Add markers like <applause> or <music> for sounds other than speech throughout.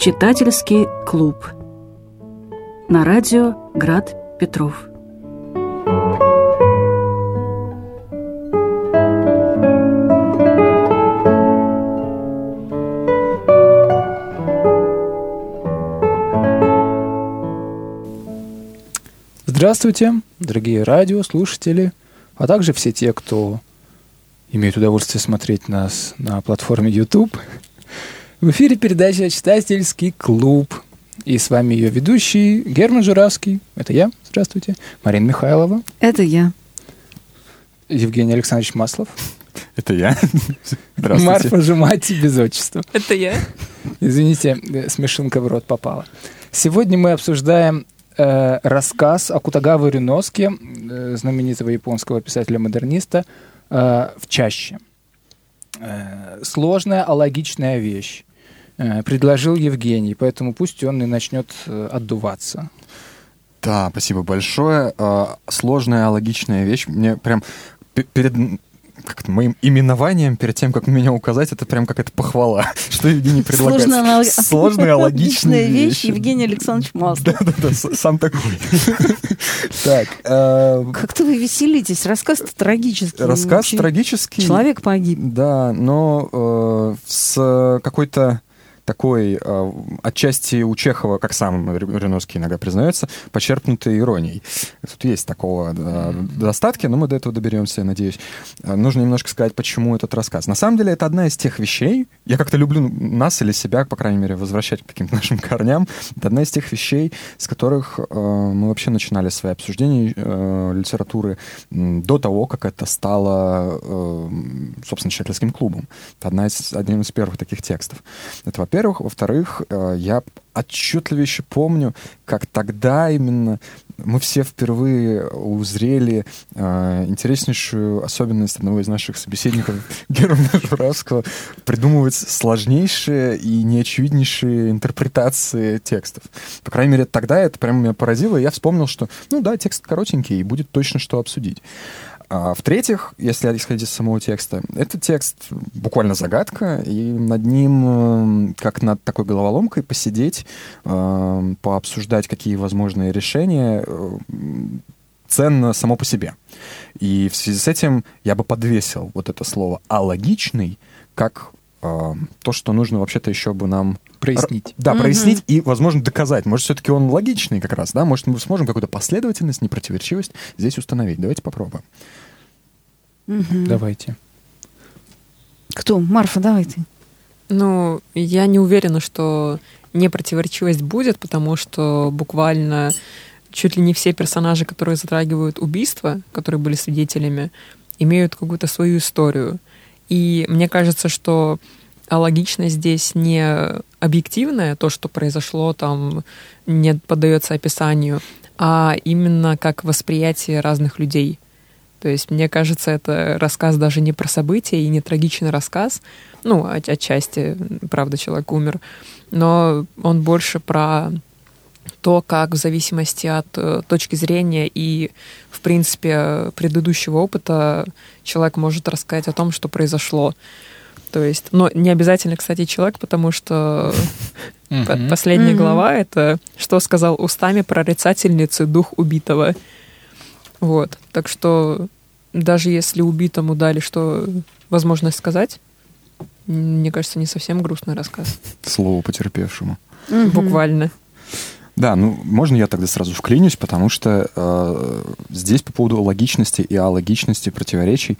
Читательский клуб. На радио Град Петров. Здравствуйте, дорогие радиослушатели, а также все те, кто имеет удовольствие смотреть нас на платформе YouTube. В эфире передача «Читательский клуб». И с вами ее ведущий Герман Журавский. Это я. Здравствуйте. Марина Михайлова. Это я. Евгений Александрович Маслов. Это я. Здравствуйте. Марфа Жумати без отчества. Это я. Извините, смешинка в рот попала. Сегодня мы обсуждаем э, рассказ о Кутагаве Рюноске, э, знаменитого японского писателя-модерниста, э, в чаще. Э, сложная, а логичная вещь. Э, предложил Евгений, поэтому пусть он и начнет э, отдуваться. Да, спасибо большое. Э, сложная, логичная вещь. Мне прям перед как моим именованием, перед тем, как меня указать, это прям какая-то похвала, <laughs> что Евгений предлагает. Сложная, Сложная <laughs> логичная вещь. Евгений Александрович <laughs> Маслов. Да-да-да, сам такой. Так. Как-то вы веселитесь. Рассказ трагический. Рассказ трагический. Человек погиб. Да, но с какой-то такой э, отчасти у Чехова, как сам Реновский иногда признается, почерпнутой иронией. Тут есть такого э, достатки, но мы до этого доберемся, я надеюсь. Э, нужно немножко сказать, почему этот рассказ. На самом деле это одна из тех вещей, я как-то люблю нас или себя, по крайней мере, возвращать к каким-то <laughs> нашим корням. Это одна из тех вещей, с которых э, мы вообще начинали свои обсуждения э, литературы до того, как это стало, э, собственно, читательским клубом. Это одна из, один из первых таких текстов. Это, во-первых, во-первых. Во-вторых, э, я отчетливо еще помню, как тогда именно мы все впервые узрели э, интереснейшую особенность одного из наших собеседников <laughs> Германа Журавского придумывать сложнейшие и неочевиднейшие интерпретации текстов. По крайней мере, тогда это прямо меня поразило, и я вспомнил, что, ну да, текст коротенький, и будет точно что обсудить. А в-третьих, если исходить из самого текста, этот текст буквально загадка, и над ним, как над такой головоломкой, посидеть, э, пообсуждать, какие возможные решения, э, ценно само по себе. И в связи с этим я бы подвесил вот это слово «алогичный» как э, то, что нужно вообще-то еще бы нам прояснить. Да, угу. прояснить и, возможно, доказать. Может, все-таки он логичный как раз, да? Может, мы сможем какую-то последовательность, непротиворечивость здесь установить. Давайте попробуем. Угу. Давайте. Кто? Марфа, давай ты. Ну, я не уверена, что непротиворечивость будет, потому что буквально чуть ли не все персонажи, которые затрагивают убийства, которые были свидетелями, имеют какую-то свою историю. И мне кажется, что логичность здесь не объективная, то, что произошло там, не поддается описанию, а именно как восприятие разных людей. То есть, мне кажется, это рассказ даже не про события и не трагичный рассказ. Ну, от, отчасти, правда, человек умер. Но он больше про то, как в зависимости от э, точки зрения и, в принципе, предыдущего опыта человек может рассказать о том, что произошло. То есть, но не обязательно, кстати, человек, потому что последняя глава — это «Что сказал устами прорицательницы дух убитого». Вот. Так что даже если убитому дали что возможность сказать, мне кажется, не совсем грустный рассказ. Слово потерпевшему. Буквально. Да, ну можно я тогда сразу вклинюсь, потому что э, здесь по поводу логичности и алогичности противоречий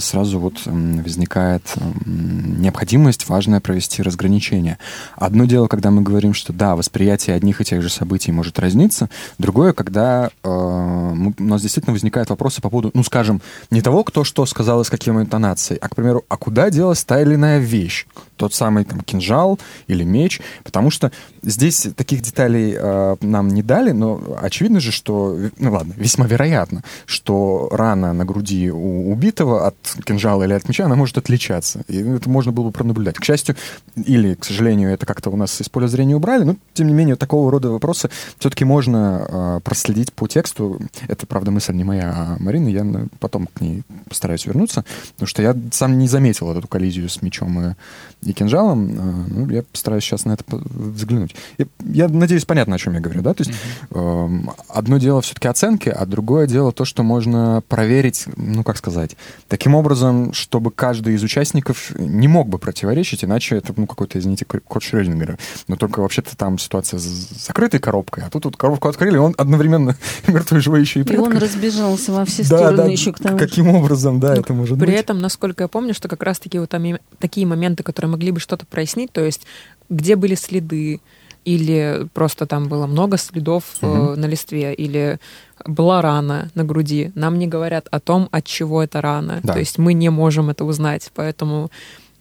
сразу вот э, возникает э, необходимость важная провести разграничение. Одно дело, когда мы говорим, что да, восприятие одних и тех же событий может разниться, другое, когда э, у нас действительно возникают вопросы по поводу, ну скажем, не того, кто что сказал и с какой интонацией, а, к примеру, а куда делась та или иная вещь? Тот самый там кинжал или меч, потому что здесь таких деталей э, Э, нам не дали, но очевидно же, что, ну ладно, весьма вероятно, что рана на груди у убитого от кинжала или от меча, она может отличаться. И это можно было бы пронаблюдать. К счастью, или, к сожалению, это как-то у нас из поля зрения убрали, но, тем не менее, такого рода вопросы все-таки можно э, проследить по тексту. Это, правда, мысль не моя, а Марины. Я потом к ней постараюсь вернуться, потому что я сам не заметил эту коллизию с мечом и, и кинжалом. Э, ну, я постараюсь сейчас на это взглянуть. И я надеюсь, понятно, о чем я говорю, да? То есть эм, одно дело все-таки оценки, а другое дело то, что можно проверить, ну, как сказать, таким образом, чтобы каждый из участников не мог бы противоречить, иначе это, ну, какой-то, извините, код Шрёдингера. Но только вообще-то там ситуация с закрытой коробкой, а тут вот коробку открыли, и он одновременно <laughs> мертвый, живой еще и И он предка. разбежался во все Да, стороны да, еще к тому каким образом, да, Ну, это может При быть. этом, насколько я помню, что как раз-таки вот там такие моменты, которые могли бы что-то прояснить, то есть где были следы, или просто там было много следов Мгм. на листве, или была рана на груди. Нам не говорят о том, от чего эта рана. Да. То есть мы не можем это узнать. Поэтому,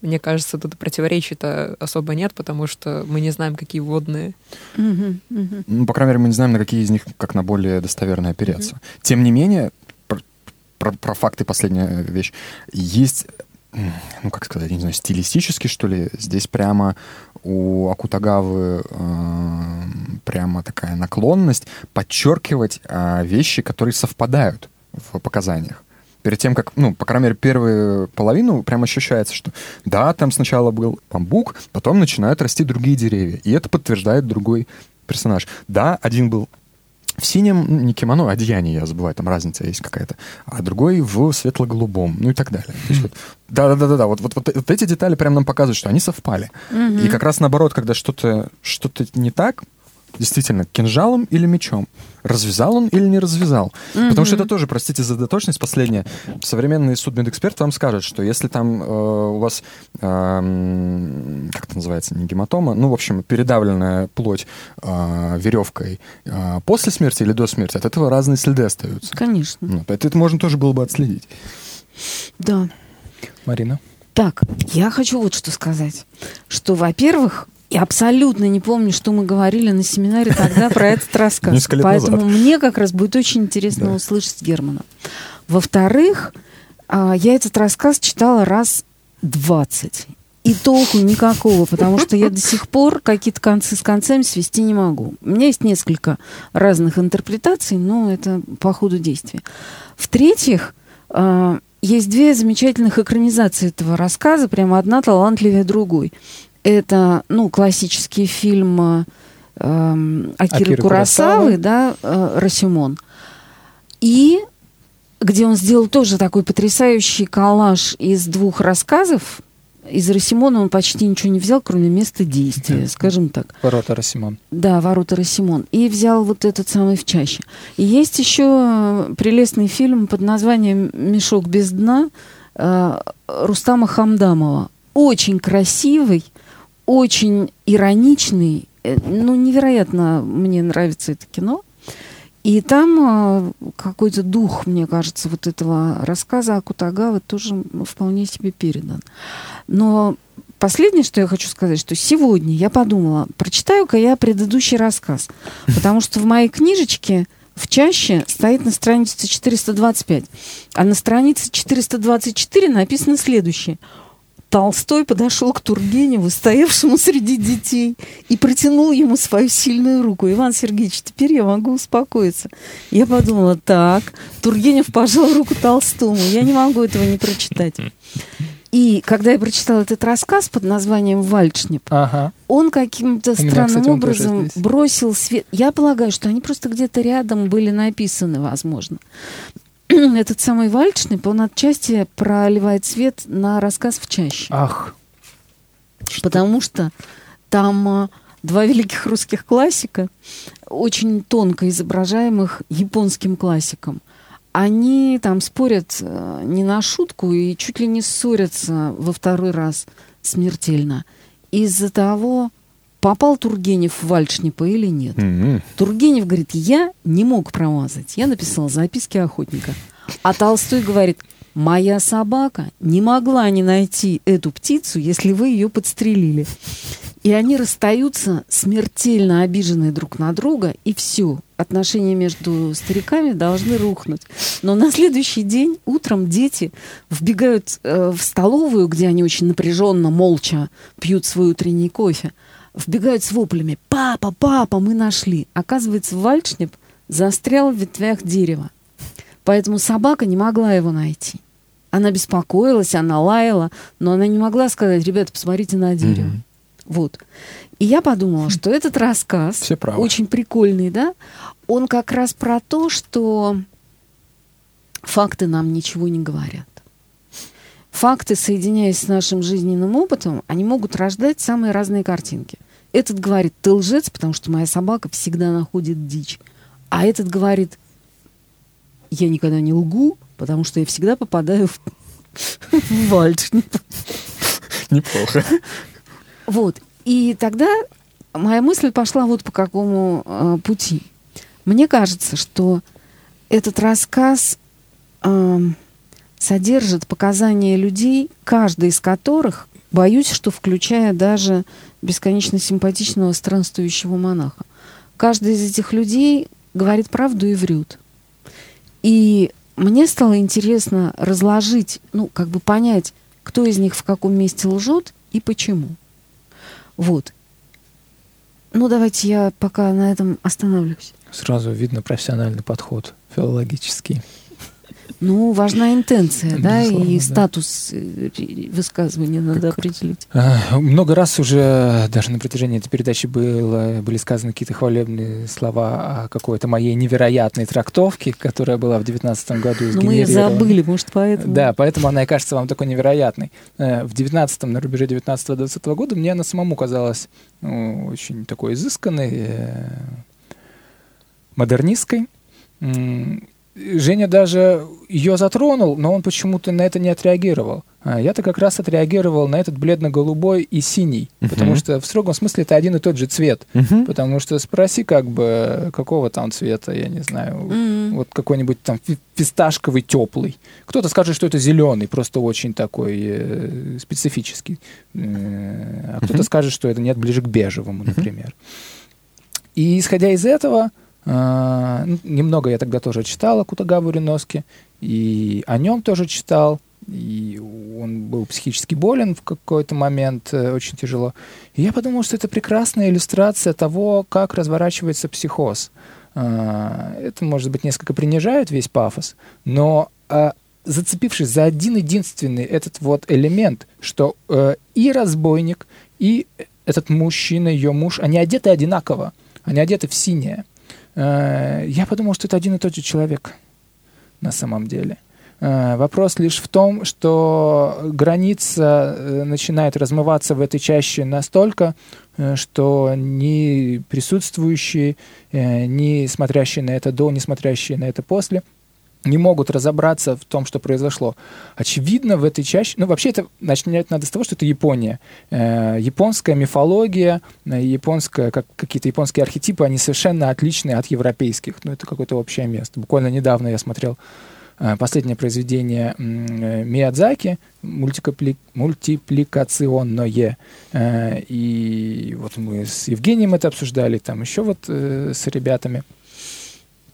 мне кажется, тут противоречий-то особо нет, потому что мы не знаем, какие водные. Ну, по крайней мере, мы не знаем, на какие из них как на более достоверно опереться. Тем не менее, про, про- про факты последняя вещь. Есть, ну, как сказать, не знаю, стилистически, что ли, здесь прямо у Акутагавы э, прямо такая наклонность подчеркивать э, вещи, которые совпадают в показаниях. Перед тем, как, ну, по крайней мере, первую половину прям ощущается, что да, там сначала был бамбук, потом начинают расти другие деревья. И это подтверждает другой персонаж. Да, один был в синем, не кимоно, а одеяние, я забываю, там разница есть какая-то, а другой в светло-голубом, ну и так далее. Вот, да-да-да-да, вот, вот, вот, вот эти детали прям нам показывают, что они совпали. И как раз наоборот, когда что-то что не так, действительно, кинжалом или мечом, развязал он или не развязал. Потому что это тоже, простите за доточность, последнее. Современный судмедэксперт вам скажет, что если там э, у вас, эм, как это называется, не гематома, ну, в общем, передавленная плоть э, веревкой э, после смерти или до смерти, от этого разные следы остаются. Конечно, Ну, это, это можно тоже было бы отследить. да. Марина? Так, я хочу вот что сказать. Что, во-первых, я абсолютно не помню, что мы говорили на семинаре тогда про этот рассказ. Поэтому мне как раз будет очень интересно услышать Германа. Во-вторых, а, я этот рассказ читала раз 20. И толку никакого, потому что я до сих пор какие-то концы с концами свести не могу. У меня есть несколько разных интерпретаций, но это по ходу действия. В-третьих, а, есть две замечательных экранизации этого рассказа, прямо одна талантливее другой. Это, ну, классический фильм а, эм, Акиры, Акиры Куросавы. да, э, «Расимон». И где он сделал тоже такой потрясающий коллаж из двух рассказов. Из Росимона он почти ничего не взял, кроме места действия, скажем так. Ворота Росимон. Да, ворота Росимон. И взял вот этот самый в чаще. И есть еще э, прелестный фильм под названием «Мешок без дна» э, Рустама Хамдамова. Очень красивый, очень ироничный. Э, Ну, невероятно мне нравится это кино. И там э, какой-то дух, мне кажется, вот этого рассказа о Кутагаве тоже вполне себе передан. Но последнее, что я хочу сказать, что сегодня я подумала, прочитаю-ка я предыдущий рассказ, потому что в моей книжечке в чаще стоит на странице 425, а на странице 424 написано следующее. Толстой подошел к Тургеневу, стоявшему среди детей, и протянул ему свою сильную руку. Иван Сергеевич, теперь я могу успокоиться. Я подумала, так, Тургенев пожал руку Толстому. Я не могу этого не прочитать. И когда я прочитала этот рассказ под названием «Вальшнеп», Ага. он каким-то У меня, странным кстати, образом бросил свет. Я полагаю, что они просто где-то рядом были написаны, возможно. <clears throat> Этот самый Вальшнеп, он отчасти проливает свет на рассказ в чаще. Ах. Потому что там а, два великих русских классика, очень тонко изображаемых японским классиком. Они там спорят э, не на шутку и чуть ли не ссорятся во второй раз смертельно из-за того, попал Тургенев в Вальшнепа или нет. М-м. Тургенев говорит, я не мог промазать. Я написал записки охотника. А Толстой говорит, моя собака не могла не найти эту птицу, если вы ее подстрелили. И они расстаются смертельно обиженные друг на друга, и все. Отношения между стариками должны рухнуть. Но на следующий день утром дети вбегают э, в столовую, где они очень напряженно, молча пьют свой утренний кофе, вбегают с воплями «Папа, папа, мы нашли!» Оказывается, вальшнеп застрял в ветвях дерева. Поэтому собака не могла его найти. Она беспокоилась, она лаяла, но она не могла сказать, ребята, посмотрите на дерево. Mm-hmm. Вот. И я подумала, что этот рассказ очень прикольный, да? Он как раз про то, что факты нам ничего не говорят. Факты, соединяясь с нашим жизненным опытом, они могут рождать самые разные картинки. Этот говорит, ты лжец, потому что моя собака всегда находит дичь. А этот говорит, я никогда не лгу, потому что я всегда попадаю в, в. Неплохо. Вот. И тогда моя мысль пошла вот по какому э, пути. Мне кажется, что этот рассказ э, содержит показания людей, каждый из которых, боюсь, что включая даже бесконечно симпатичного странствующего монаха. Каждый из этих людей говорит правду и врет. И мне стало интересно разложить, ну, как бы понять, кто из них в каком месте лжет и почему. Вот. Ну, давайте я пока на этом остановлюсь. Сразу видно профессиональный подход филологический. Ну, важна интенция, да, и да. статус э, высказывания надо определить. А, много раз уже даже на протяжении этой передачи было, были сказаны какие-то хвалебные слова о какой-то моей невероятной трактовке, которая была в 2019 году. Но мы ее забыли, может, поэтому. Да, поэтому она и кажется вам такой невероятной. Э, В 19 на рубеже 19-20 года мне она самому казалась ну, очень такой изысканной, э, модернистской. Женя даже ее затронул, но он почему-то на это не отреагировал. А Я-то как раз отреагировал на этот бледно-голубой и синий, Мгм. потому что в строгом смысле это один и тот же цвет. Мгм. Потому что спроси, как бы, какого там цвета, я не знаю, М. вот какой-нибудь там фи- фисташковый теплый. Кто-то скажет, что это зеленый, просто очень такой э, специфический. Э, а кто-то Мгм. скажет, что это нет ближе к бежевому, например. И исходя из этого, немного я тогда тоже читал о Кутагаву Риноски, и о нем тоже читал, и он был психически болен в какой-то момент, э, очень тяжело. И я подумал, что это прекрасная иллюстрация того, как разворачивается психоз. А, Это, может быть, несколько принижает весь пафос, но а, зацепившись за один единственный этот вот элемент, что э, и разбойник, и этот мужчина, ее муж, они одеты одинаково, они одеты в синее. Э, Я подумал, что это один и тот же человек на самом деле. Э, Вопрос лишь в том, что граница э, начинает размываться в этой чаще настолько, что ни присутствующие, ни смотрящие на это до, ни смотрящие на это после не могут разобраться в том, что произошло. Очевидно, в этой чаще... Ну, вообще, это начинать надо с того, что это Япония. Э, японская мифология, э, японская, как, какие-то японские архетипы, они совершенно отличные от европейских. Ну, это какое-то общее место. Буквально недавно я смотрел э, последнее произведение э, Миядзаки мультикапли- мультипликационное. Э, И вот мы с Евгением это обсуждали, там еще вот э, с ребятами.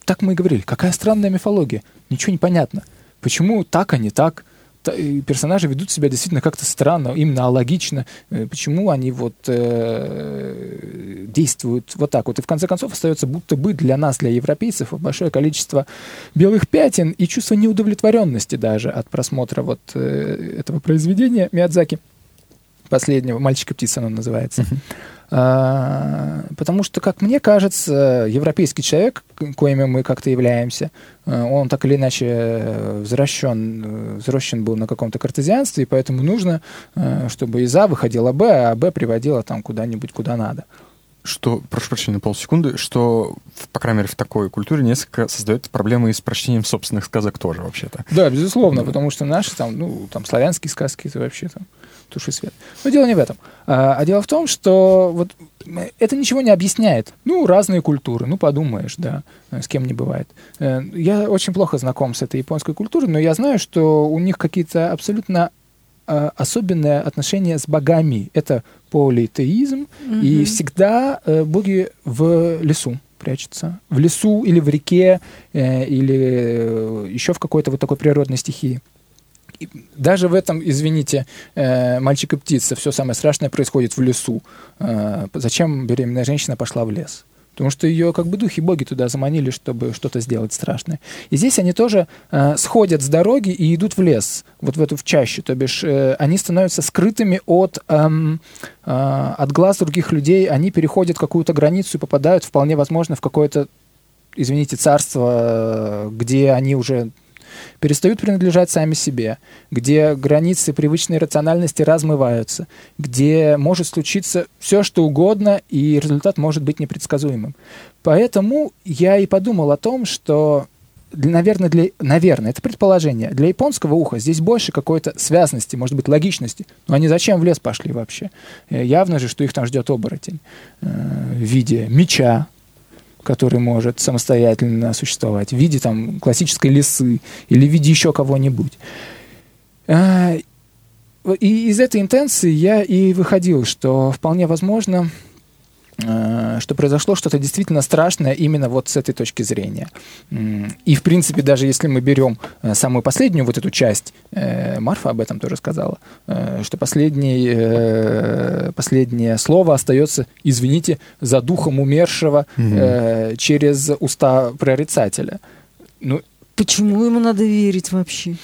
Так мы и говорили, какая странная мифология, ничего не понятно. Почему так, а не так? Персонажи ведут себя действительно как-то странно, именно алогично. Э, Почему они вот э, действуют вот так вот? И в конце концов остается будто бы для нас, для европейцев, большое количество белых пятен и чувство неудовлетворенности даже от просмотра вот э, этого произведения Миядзаки последнего «Мальчик и птица» оно называется. А, потому что, как мне кажется, европейский человек, коими мы как-то являемся, э, он так или иначе э, взращен, э, взращен был на каком-то картезианстве, и поэтому нужно, э, чтобы из А выходила Б, а Б приводила там куда-нибудь, куда надо. Что, прошу прощения, на полсекунды, что, по крайней мере, в такой культуре несколько создает проблемы и с прочтением собственных сказок тоже, вообще-то. Да, безусловно, потому что наши там, ну, там славянские сказки, это вообще там туши свет. Но дело не в этом. А, а дело в том, что вот это ничего не объясняет. Ну, разные культуры, ну, подумаешь, да, э, с кем не бывает. Э, Я очень плохо знаком с этой японской культурой, но я знаю, что у них какие-то абсолютно э, особенное отношение с богами. Это политеизм, и всегда э, боги в лесу прячутся. В лесу или в реке, э, или еще в какой-то вот такой природной стихии. Даже в этом, извините, э, мальчик и птица, все самое страшное происходит в лесу. Э, зачем беременная женщина пошла в лес? Потому что ее как бы духи боги туда заманили, чтобы что-то сделать страшное. И здесь они тоже э, сходят с дороги и идут в лес, вот в эту в чащу. То бишь э, они становятся скрытыми от, эм, э, от глаз других людей, они переходят какую-то границу и попадают вполне возможно в какое-то, извините, царство, э, где они уже перестают принадлежать сами себе, где границы привычной рациональности размываются, где может случиться все, что угодно, и результат может быть непредсказуемым. Поэтому я и подумал о том, что для, наверное, для, наверное, это предположение. Для японского уха здесь больше какой-то связности, может быть, логичности. Но они зачем в лес пошли вообще? Э, Явно же, что их там ждет оборотень э, в виде меча, который может самостоятельно существовать, в виде там классической лисы или в виде еще кого-нибудь. А, И из этой интенции я и выходил, что вполне возможно, что произошло что-то действительно страшное именно вот с этой точки зрения. И, в принципе, даже если мы берем э, самую последнюю вот эту часть, э, Марфа об этом тоже сказала, э, что последний, э, последнее слово остается, извините, за духом умершего э, через уста прорицателя. Ну, Почему ему надо верить вообще?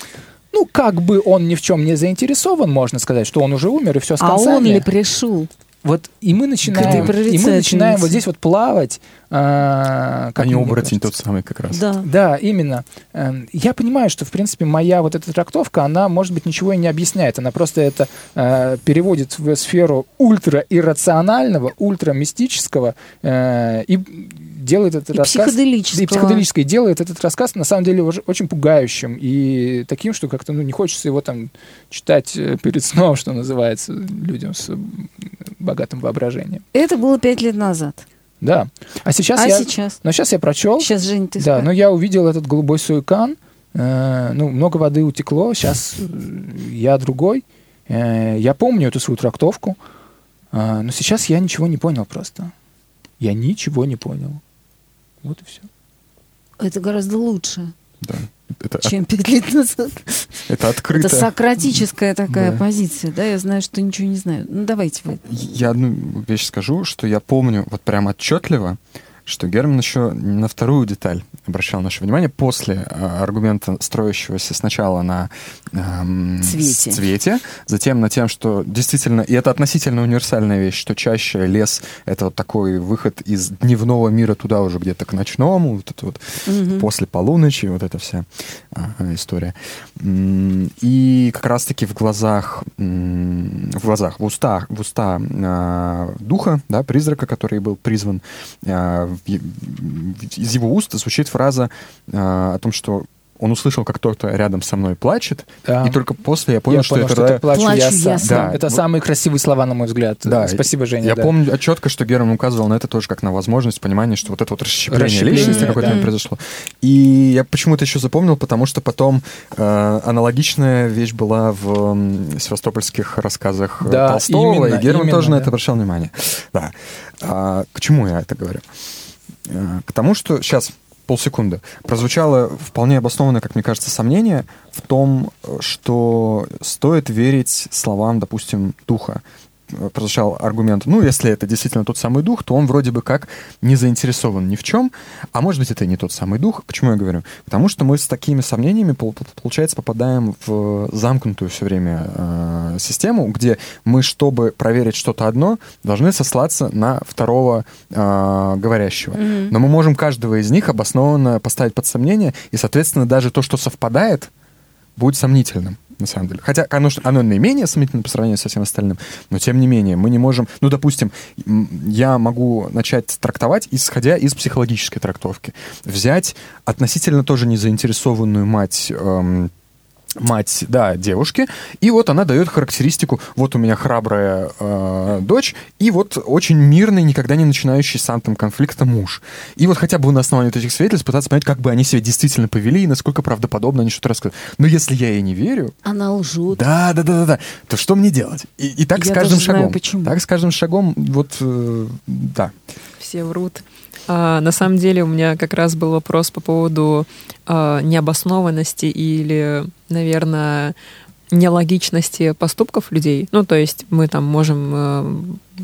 ну, как бы он ни в чем не заинтересован, можно сказать, что он уже умер, и все с А он ли пришел? Вот и мы начинаем, и мы начинаем вот здесь вот плавать. а, как а не оборотень кажется. тот самый как раз. Да. Да, именно. Эм, Я понимаю, что, в принципе, моя вот эта трактовка, она, может быть, ничего и не объясняет. Она просто это э, переводит в сферу ультра-иррационального, ультра-мистического э, и делает этот И рассказ... психоделического. И психоделическое делает этот рассказ на самом деле уже очень пугающим и таким, что как-то ну, не хочется его там читать э, перед сном, что называется, людям с богатым воображением. Это было пять лет назад. Да. А сейчас а я... сейчас? Но сейчас я прочел. Сейчас, Жень, ты Да, скажешь. но я увидел этот голубой суйкан. э, ну, много воды утекло. Сейчас я другой. Э, я помню эту свою трактовку. э, но сейчас я ничего не понял просто. Я ничего не понял. Вот и все. Это гораздо лучше, Да. Это, чем пять лет назад. это открыто. Это сократическая такая Да. позиция, да? Я знаю, что ничего не знаю. Ну, давайте вы. Я одну вещь скажу, что я помню вот прям отчетливо, что Герман еще на вторую деталь обращал наше внимание после э, аргумента, строящегося сначала на эм, Цвете. цвете, затем на тем, что действительно, и это относительно универсальная вещь, что чаще лес — это вот такой выход из дневного мира туда уже где-то к ночному, вот это вот Мгм. после полуночи, вот эта вся а, история. И как раз-таки в глазах, в глазах, в устах, в уста а, духа, да, призрака, который был призван, в- из его уст звучит фраза а, о том, что он услышал, как кто-то рядом со мной плачет, Да. и только после я понял, я что понял, это... что это плачу, Плачу я я сам. Да. Это Вот. самые красивые слова, на мой взгляд. Да, Спасибо, Женя. Я да. помню четко, что Герман указывал на это тоже как на возможность понимания, что вот это вот расщепление, Расщепление, личности какое-то да. произошло. И я почему-то еще запомнил, потому что потом э, аналогичная вещь была в м, севастопольских рассказах э, Да, Толстого, именно, и Герман именно, тоже на да. это обращал внимание. Да. А, к чему я это говорю? Э, К тому, что сейчас полсекунды. Прозвучало вполне обоснованное, как мне кажется, сомнение в том, э, что стоит верить словам, допустим, духа. Прозвучал аргумент, ну, если это действительно тот самый дух, то он вроде бы как не заинтересован ни в чем, а может быть, это и не тот самый дух. Почему я говорю? Потому что мы с такими сомнениями, пол- пол- получается, попадаем в замкнутую все время э, систему, где мы, чтобы проверить что-то одно, должны сослаться на второго э, говорящего. Мгм. Но мы можем каждого из них обоснованно поставить под сомнение, и, соответственно, даже то, что совпадает, будет сомнительным, на самом деле. Хотя ж- оно наименее сомнительно по сравнению со всем остальным, но тем не менее мы не можем... Ну, допустим, я могу начать трактовать, исходя из психологической трактовки. Взять относительно тоже незаинтересованную мать эм, мать, да, девушки, и вот она дает характеристику, вот у меня храбрая э, дочь, и вот очень мирный, никогда не начинающий с антом конфликта муж. И вот хотя бы на основании вот этих свидетельств пытаться понять, как бы они себя действительно повели, и насколько правдоподобно они что-то рассказывают. Но если я ей не верю... Она лжет. Да, да, да, да, да. То что мне делать? И, и так Я с каждым даже знаю, шагом. почему. Так с каждым шагом, вот, э, да. Все врут. А, на самом деле у меня как раз был вопрос по поводу а, необоснованности или, наверное, нелогичности поступков людей. Ну, то есть мы там можем э,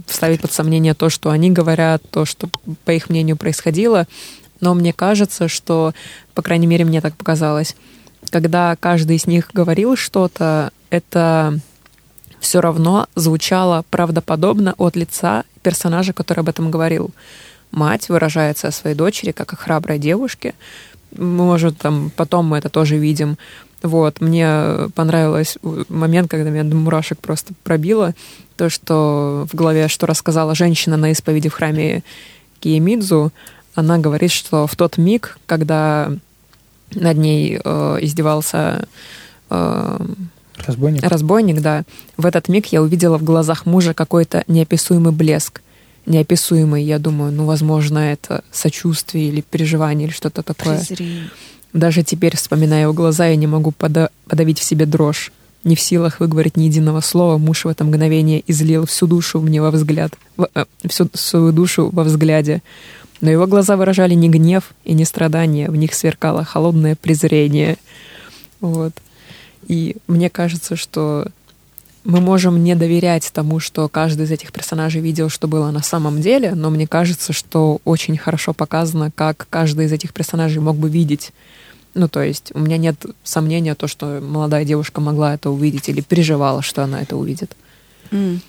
вставить под сомнение то, что они говорят, то, что, по их мнению, происходило. Но мне кажется, что, по крайней мере, мне так показалось, когда каждый из них говорил что-то, это все равно звучало правдоподобно от лица персонажа, который об этом говорил. Мать выражается о своей дочери как о храброй девушке. Может, там потом мы это тоже видим. Вот, мне понравилось момент, когда меня до мурашек просто пробило, то, что в голове, что рассказала женщина на исповеди в храме Киемидзу, она говорит, что в тот миг, когда над ней э, издевался э, Разбойник? разбойник, да, в этот миг я увидела в глазах мужа какой-то неописуемый блеск. Неописуемый, я думаю, ну, возможно, это сочувствие или переживание или что-то такое. Презрение. Даже теперь, вспоминая его глаза, я не могу пода- подавить в себе дрожь. Не в силах выговорить ни единого слова, муж в это мгновение излил всю душу мне во взгляд, в- э, всю свою душу во взгляде. Но его глаза выражали не гнев и не страдание, в них сверкало холодное презрение. Вот. И мне кажется, что мы можем не доверять тому, что каждый из этих персонажей видел, что было на самом деле, но мне кажется, что очень хорошо показано, как каждый из этих персонажей мог бы видеть. Ну, то есть у меня нет сомнения, то, что молодая девушка могла это увидеть или переживала, что она это увидит. М.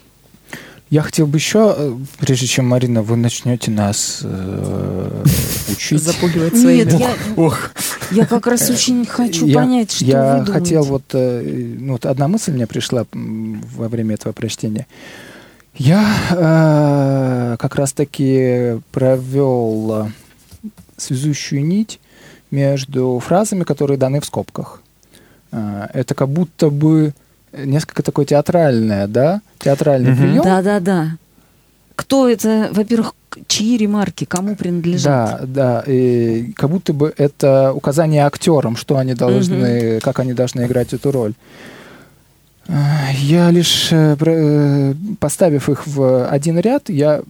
Я хотел бы еще, э, прежде чем, Марина, вы начнете нас э, учить. Запугивать своими. Нет, я, Ох, я как раз очень хочу я, понять, что я вы думаете. хотел вот, э, ну, вот одна мысль мне пришла во время этого прочтения. Я э, как раз-таки провел э, связующую нить между фразами, которые даны в скобках. Э, это как будто бы несколько такое театральное, да, театральный Мгм. прием. Да, да, да. Кто это, во-первых, чьи ремарки, кому принадлежат? Да, да. И как будто бы это указание актерам, что они должны, как они должны играть эту роль. А, Я лишь, э, э, поставив их в один ряд, я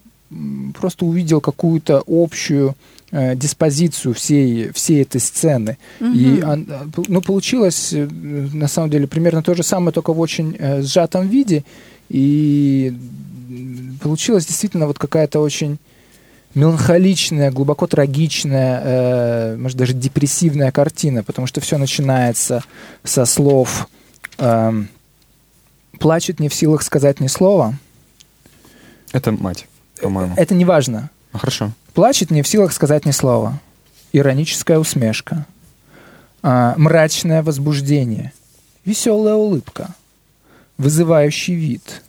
просто увидел какую-то общую э, диспозицию всей, всей этой сцены. И он- а, пол- ну, получилось, э, на самом деле, примерно то же самое, только в очень э, сжатом виде. И получилась действительно вот какая-то очень меланхоличная, глубоко трагичная, э, может, даже депрессивная картина, потому что все начинается со слов эм, «плачет не в силах сказать ни слова». это мать, по-моему. Это не важно. Хорошо. Плачет не в силах сказать ни слова. Ироническая усмешка. А, мрачное возбуждение. Веселая улыбка. Вызывающий вид.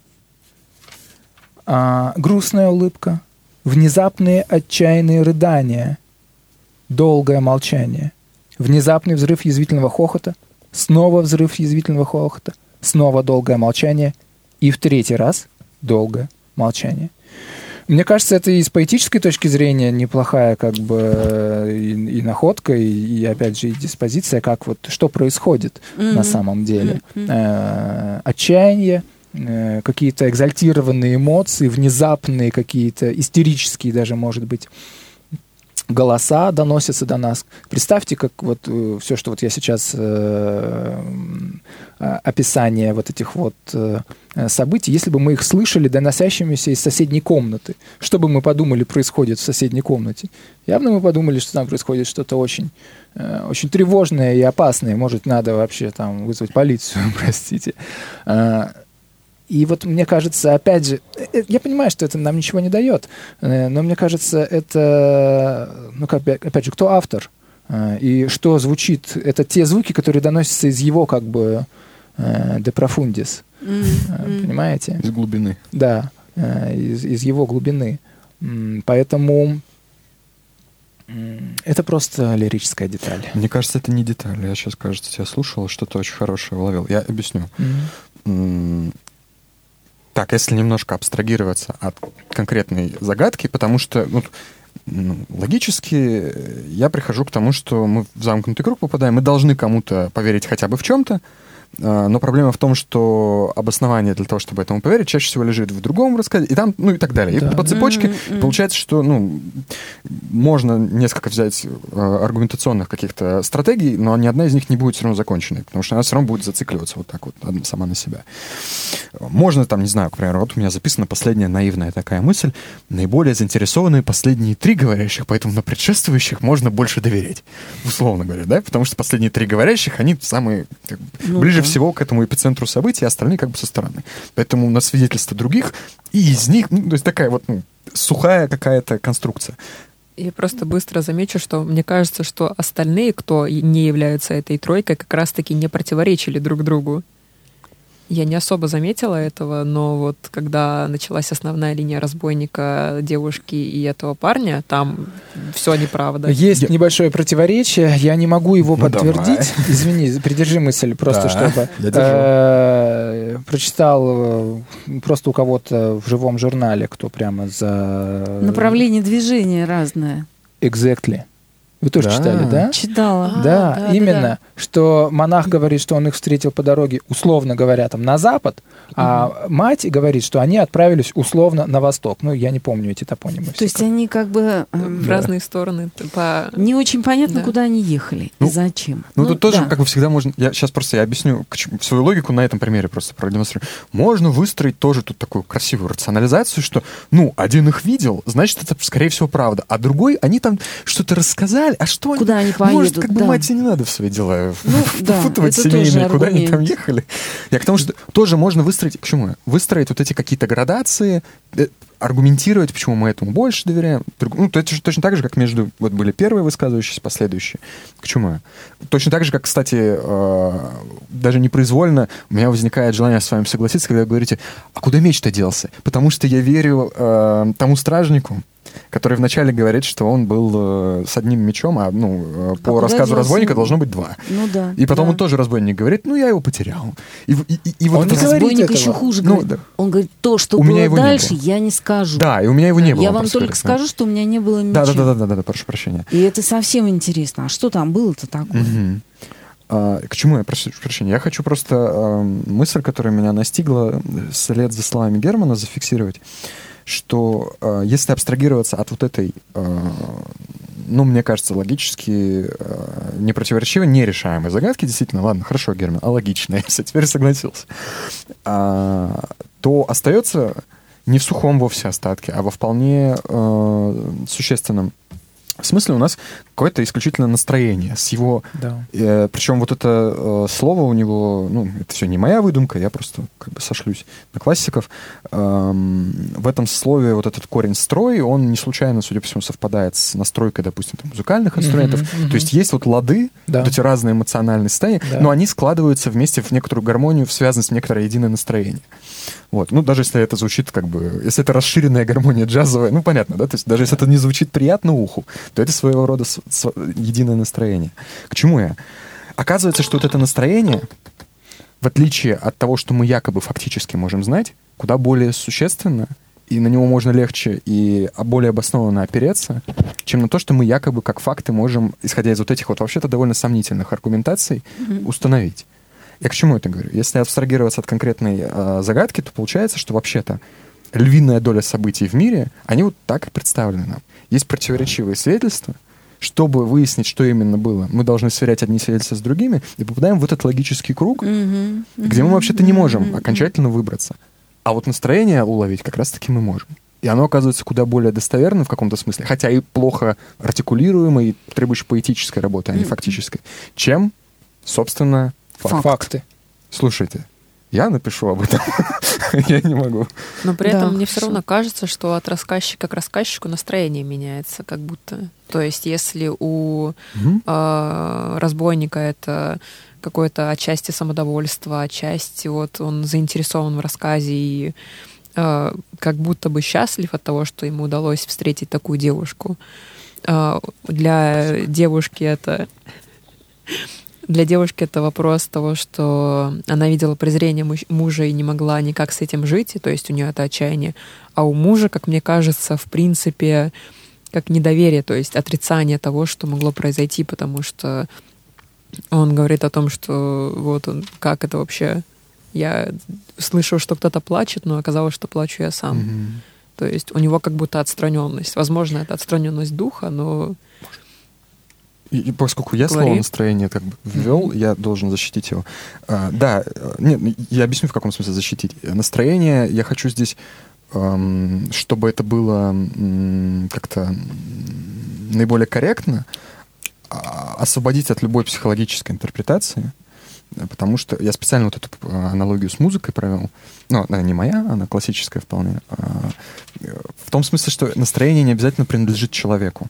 А, грустная улыбка. Внезапные отчаянные рыдания. Долгое молчание. Внезапный взрыв язвительного хохота. Снова взрыв язвительного хохота. Снова долгое молчание. И в третий раз долгое молчание. Мне кажется, это и с поэтической точки зрения неплохая как бы э, и, и находка, и, и, опять же и диспозиция, как вот что происходит на Мгм. самом деле. Мгм. Э, отчаяние, э, какие-то экзальтированные эмоции, внезапные какие-то истерические даже, может быть, голоса доносятся до нас. Представьте, как вот все, что вот я сейчас э, а, описание вот этих вот э, э, событий, если бы мы их слышали доносящимися из соседней комнаты, что бы мы подумали происходит в соседней комнате? Явно мы подумали, что там происходит что-то очень, э, очень тревожное и опасное. Может, надо вообще там вызвать полицию, <laughs> простите. А, И вот мне кажется, опять же, э, э, я понимаю, что это нам ничего не дает, э, но мне кажется, это, ну, как, опять же, кто автор э, и что звучит, это те звуки, которые доносятся из его, как бы, э, de profundis, М, э, м. понимаете? Из глубины. Да, э, из, из его глубины. Поэтому Это просто лирическая деталь. Мне кажется, это не деталь. Я сейчас, кажется, тебя слушал, что-то очень хорошее уловил. Я объясню. М, Так, если немножко абстрагироваться от конкретной загадки, потому что ну, ну, логически э, я прихожу к тому, что мы в замкнутый круг попадаем, мы должны кому-то поверить хотя бы в чем-то, но проблема в том, что обоснование для того, чтобы этому поверить, чаще всего лежит в другом рассказе, и там, ну и так далее. Да. И по цепочке мгм. получается, что, ну, можно несколько взять э, аргументационных каких-то стратегий, но ни одна из них не будет все равно законченной, потому что она все равно будет зацикливаться вот так вот одна сама на себя. Можно там, не знаю, к примеру, вот у меня записана последняя наивная такая мысль, наиболее заинтересованные последние три говорящих, поэтому на предшествующих можно больше доверять, условно говоря, да, потому что последние три говорящих, они самые как Ну ближе. Всего к этому эпицентру событий, а остальные как бы со стороны. Поэтому на свидетельство других, и из них, ну, то есть такая вот ну, сухая какая-то конструкция. Я просто быстро замечу, что мне кажется, что остальные, кто не являются этой тройкой, как раз-таки не противоречили друг другу. Я не особо заметила этого, но вот когда началась основная линия разбойника девушки и этого парня, там все неправда. Есть Я- небольшое противоречие, я не могу его Ну, подтвердить. Извини, придержи мысль просто, Да, чтобы я э, прочитал э, просто у кого-то в живом журнале, кто прямо за Направление движения разное. Exactly. Вы тоже Да. читали, да? Читала. А, да, да, да, именно, да. что монах говорит, что он их встретил по дороге, условно говоря, там на запад, а мать говорит, что они отправились условно на восток. Ну, я не помню эти топонимы. То есть они как бы эм, В разные стороны. По... не очень понятно, Да. куда они ехали Ну, и зачем. Ну, тут тоже, да. как бы всегда, можно... Я сейчас просто я объясню свою логику на этом примере просто продемонстрирую. Можно выстроить тоже тут такую красивую рационализацию, что, ну, один их видел, значит, это, скорее всего, правда. А другой, они там что-то рассказали, а что они... Куда они Может, поедут, как бы да. мать и не надо в свои дела Ну, <laughs> да, впутывать семейные, куда они там ехали. Я к тому, что тоже можно выстроить... К чему? Выстроить вот эти какие-то градации, э, аргументировать, почему мы этому больше доверяем. Ну, то это же точно так же, как между... Вот были первые высказывающиеся, последующие. К чему я? Точно так же, как, кстати, э, даже непроизвольно у меня возникает желание с вами согласиться, когда вы говорите, а куда меч-то делся? Потому что я верю э, тому стражнику, который вначале говорит, что он был э, с одним мечом, а ну, э, по куда рассказу разбойника должно быть два. Ну да. И потом да. он тоже разбойник говорит, ну я его потерял. И, и- и- и вот Он не Разбойник этого. еще хуже Ну, говорит. да. Он говорит, то, что У меня было его не дальше, было. я не скажу. Да, и у меня его не было. я вам только говорит, скажу, что у меня не было Да, меча. да, да, да, да, да, прошу прощения. И это совсем интересно. А что там было-то такое? Мгм. А, к чему я прошу прощения? Я хочу просто эм, мысль, которая меня настигла э, вслед за словами Германа, зафиксировать, что э, если абстрагироваться от вот этой, э, ну, мне кажется, логически э, непротиворечивой, нерешаемой загадки, действительно, ладно, хорошо, Герман, а логичная, <laughs> я теперь согласился, а, то остается не в сухом вовсе остатке, а во вполне э, существенном смысле у нас какое-то исключительно настроение с его Да. Э, причем вот это э, слово у него, ну, это все не моя выдумка, я просто как бы сошлюсь на классиков. Эм, в этом слове вот этот корень строй, он не случайно, судя по всему, совпадает с настройкой, допустим, там, музыкальных инструментов. Мгм, мгм. То есть есть вот лады, Да. вот эти разные эмоциональные состояния, Да. но они складываются вместе в некоторую гармонию, в связанность в некоторое единое настроение. Вот. Ну, даже если это звучит как бы... Если это расширенная гармония джазовая, ну, понятно, да? То есть даже если это не звучит приятно уху, то это своего рода единое настроение. К чему я? Оказывается, что вот это настроение, в отличие от того, что мы якобы фактически можем знать, куда более существенно, и на него можно легче и более обоснованно опереться, чем на то, что мы якобы как факты можем, исходя из вот этих вот вообще-то довольно сомнительных аргументаций, установить. Я к чему это говорю? Если абстрагироваться от конкретной э, загадки, то получается, что вообще-то львиная доля событий в мире, они вот так и представлены нам. Есть противоречивые свидетельства. Чтобы выяснить, что именно было, мы должны сверять одни свидетельства с другими и попадаем в этот логический круг, Мгм. где мы вообще-то не можем Мгм. окончательно выбраться. А вот настроение уловить как раз-таки мы можем. И оно оказывается куда более достоверным в каком-то смысле, хотя и плохо артикулируемой, и требующей поэтической работы, а не фактической, чем, собственно. Факт. Факты. Слушайте, я напишу об этом. <laughs> <laughs> Я не могу. Но при Да, этом мне все равно кажется, что от рассказчика к рассказчику настроение меняется, как будто. То есть, если у Мгм. э, разбойника это какое-то отчасти самодовольство, отчасти вот он заинтересован в рассказе и э, как будто бы счастлив от того, что ему удалось встретить такую девушку, а, для девушки это для девушки это вопрос того, что она видела презрение мужа и не могла никак с этим жить, и то есть у нее это отчаяние. А у мужа, как мне кажется, в принципе, как недоверие, то есть отрицание того, что могло произойти, потому что он говорит о том, что вот он, как это вообще... Я слышал, что кто-то плачет, но оказалось, что плачу я сам. Mm-hmm. То есть у него как будто отстраненность. Возможно, это отстраненность духа, но и, и поскольку я Говори. слово настроение как бы ввел, mm-hmm. я должен защитить его. А, да, нет, я объясню, в каком смысле защитить. Настроение я хочу здесь, чтобы это было как-то наиболее корректно, а, освободить от любой психологической интерпретации, потому что я специально вот эту э, аналогию с музыкой провел. Ну, она не моя, она классическая вполне. А, в том смысле, что настроение не обязательно принадлежит человеку.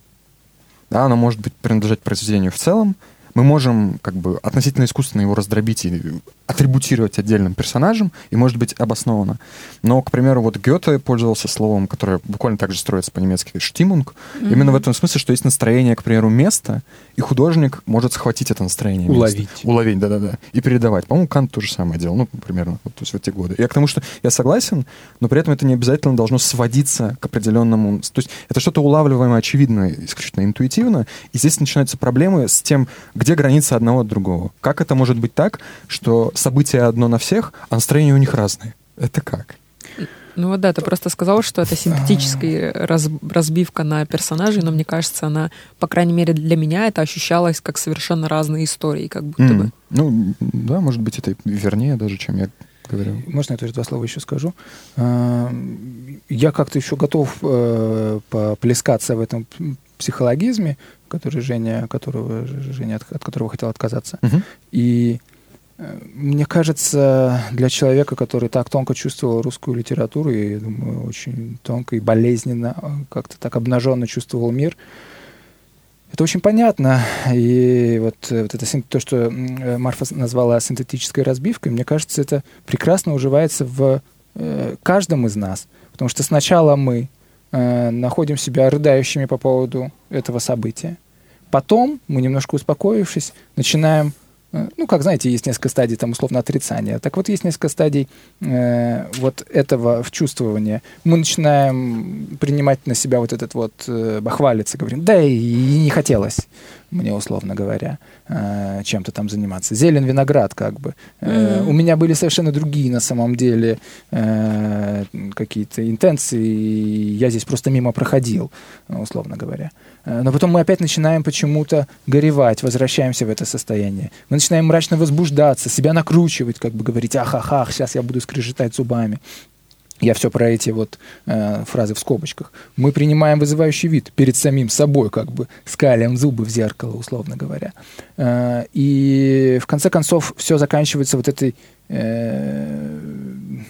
Да, оно может быть принадлежать произведению в целом. Мы можем как бы относительно искусственно его раздробить и атрибутировать отдельным персонажем, и может быть обоснованно. Но, к примеру, вот Гёте пользовался словом, которое буквально так же строится по-немецки, штимунг, mm-hmm. именно в этом смысле, что есть настроение, к примеру, места, и художник может схватить это настроение Уловить. Места, уловить, да-да-да, и передавать. По-моему, Кант то же самое делал, ну, примерно, вот, то есть в эти годы. Я к тому, что я согласен, но при этом это не обязательно должно сводиться к определенному... То есть это что-то улавливаемое, очевидно, исключительно интуитивно, и здесь начинаются проблемы с тем, где граница одного от другого. Как это может быть так, что событие одно на всех, а настроение у них разные. Это как? Ну вот да, ты просто сказал, что это синтетическая раз, разбивка на персонажей, но мне кажется, она, по крайней мере, для меня это ощущалось как совершенно разные истории, как будто mm. бы. Ну, да, может быть, это вернее даже, чем я говорю. Можно я тоже два слова еще скажу? А, я как-то еще готов э, поплескаться в этом психологизме, который Женя, которого, Женя от, от которого хотел отказаться. Uh-huh. И мне кажется, для человека, который так тонко чувствовал русскую литературу и, думаю, очень тонко и болезненно, а, как-то так обнаженно чувствовал мир, это очень понятно. И вот, вот это то, что Марфа назвала синтетической разбивкой, мне кажется, это прекрасно уживается в э, каждом из нас. Потому что сначала мы э, находим себя рыдающими по поводу этого события. Потом мы, немножко успокоившись, начинаем Э, ну, как знаете, есть несколько стадий, там, условно, отрицания. Так вот, есть несколько стадий э, вот этого вчувствования. Мы начинаем принимать на себя вот этот вот, э, бахвалиться, говорим, да и не хотелось мне, условно говоря, э, чем-то там заниматься. Зелен, виноград, как бы. Mm-hmm. У меня были совершенно другие, на самом деле, э, какие-то интенции, и я здесь просто мимо проходил, условно говоря. Но потом мы опять начинаем почему-то горевать, возвращаемся в это состояние. Мы начинаем мрачно возбуждаться, себя накручивать, как бы говорить, ах-ах-ах, сейчас я буду скрежетать зубами. Я все про эти вот э, фразы в скобочках. Мы принимаем вызывающий вид перед самим собой, как бы скалим зубы в зеркало, условно говоря. Э, и в конце концов все заканчивается вот этой э,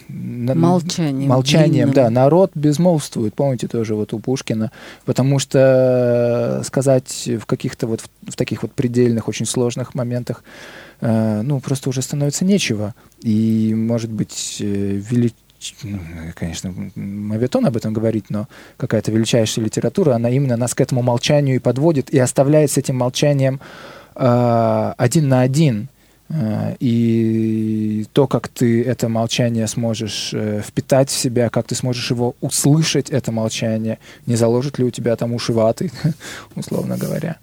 молчанием. Молчанием, длинным. да. Народ безмолвствует, помните тоже вот у Пушкина, потому что сказать в каких-то вот в, таких вот предельных, очень сложных моментах, э, ну просто уже становится нечего. И может быть э, велич конечно, мавитон об этом говорить, но какая-то величайшая литература, она именно нас к этому молчанию и подводит, и оставляет с этим молчанием э, один на один. Э, и то, как ты это молчание сможешь э, впитать в себя, как ты сможешь его услышать, это молчание, не заложит ли у тебя там уши ваты, <laughs> условно говоря.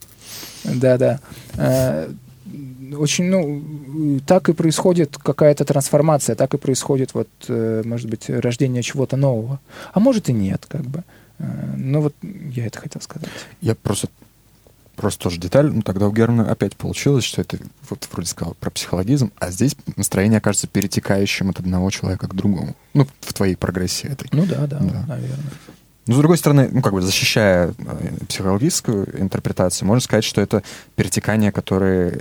Да-да. Очень, ну, так и происходит какая-то трансформация, так и происходит, вот, э, может быть, рождение чего-то нового. А может и нет, как бы. Э, ну, вот я это хотел сказать. Я просто просто тоже деталь, ну тогда у Германа опять получилось, что это, вот вроде сказал про психологизм, а здесь настроение окажется перетекающим от одного человека к другому. Ну, в твоей прогрессии этой. Ну да, да, да. наверное. Но, с другой стороны, ну, как бы защищая э, психологическую интерпретацию, можно сказать, что это перетекание, которое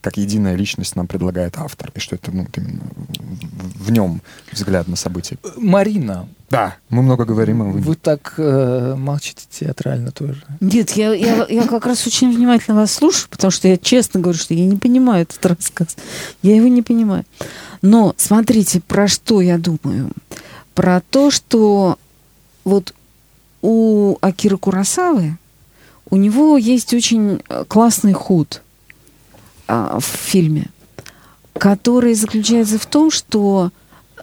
как единая личность нам предлагает автор, и что это ну, именно в нем взгляд на события. Марина. Да, мы много говорим. А вы, вы так э, молчите театрально тоже. Нет, я, я, я как раз очень внимательно вас слушаю, потому что я честно говорю, что я не понимаю этот рассказ. Я его не понимаю. Но смотрите, про что я думаю. Про то, что вот у Акиры Курасавы у него есть очень э, классный ход а, в фильме, который заключается в том, что,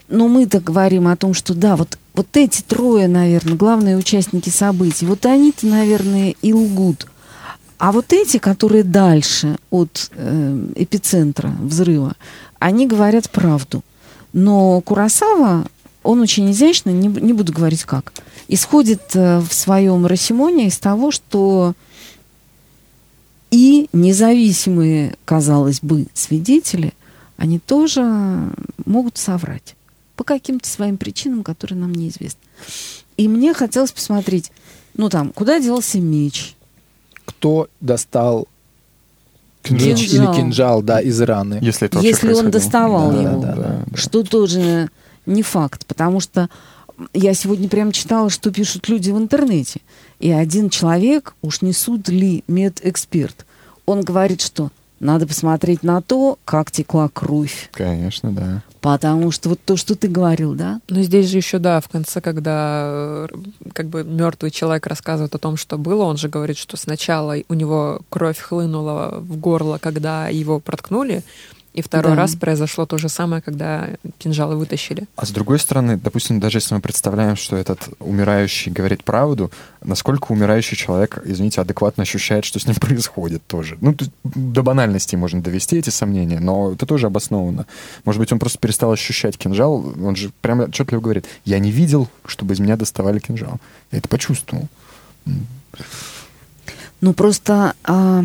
ну, мы-то говорим о том, что да, вот, вот эти трое, наверное, главные участники событий, вот они-то, наверное, и лгут. А вот эти, которые дальше от э, эпицентра взрыва, они говорят правду. Но Курасава, он очень изящно, не, не буду говорить как, исходит э, в своем Росимоне из того, что и независимые, казалось бы, свидетели, они тоже могут соврать по каким-то своим причинам, которые нам неизвестны. И мне хотелось посмотреть, ну там, куда делся меч? Кто достал Кинжал. меч или кинжал, да, из раны? Если это Если он происходило. доставал Да, его. да, да. Что тоже не факт, потому что я сегодня прям читала, что пишут люди в интернете. И один человек, уж не суд ли медэксперт, он говорит, что надо посмотреть на то, как текла кровь. Конечно, да. Потому что вот то, что ты говорил, да? Но здесь же еще, да, в конце, когда э, как бы мертвый человек рассказывает о том, что было, он же говорит, что сначала у него кровь хлынула в горло, когда его проткнули, и второй Да. раз произошло то же самое, когда кинжалы вытащили. А с другой стороны, допустим, даже если мы представляем, что этот умирающий говорит правду, насколько умирающий человек, извините, адекватно ощущает, что с ним <laughs> происходит тоже. Ну, то до банальности можно довести эти сомнения, но это тоже обоснованно. Может быть, он просто перестал ощущать кинжал, он же прямо отчетливо говорит, я не видел, чтобы из меня доставали кинжал. Я это почувствовал. Ну, просто а,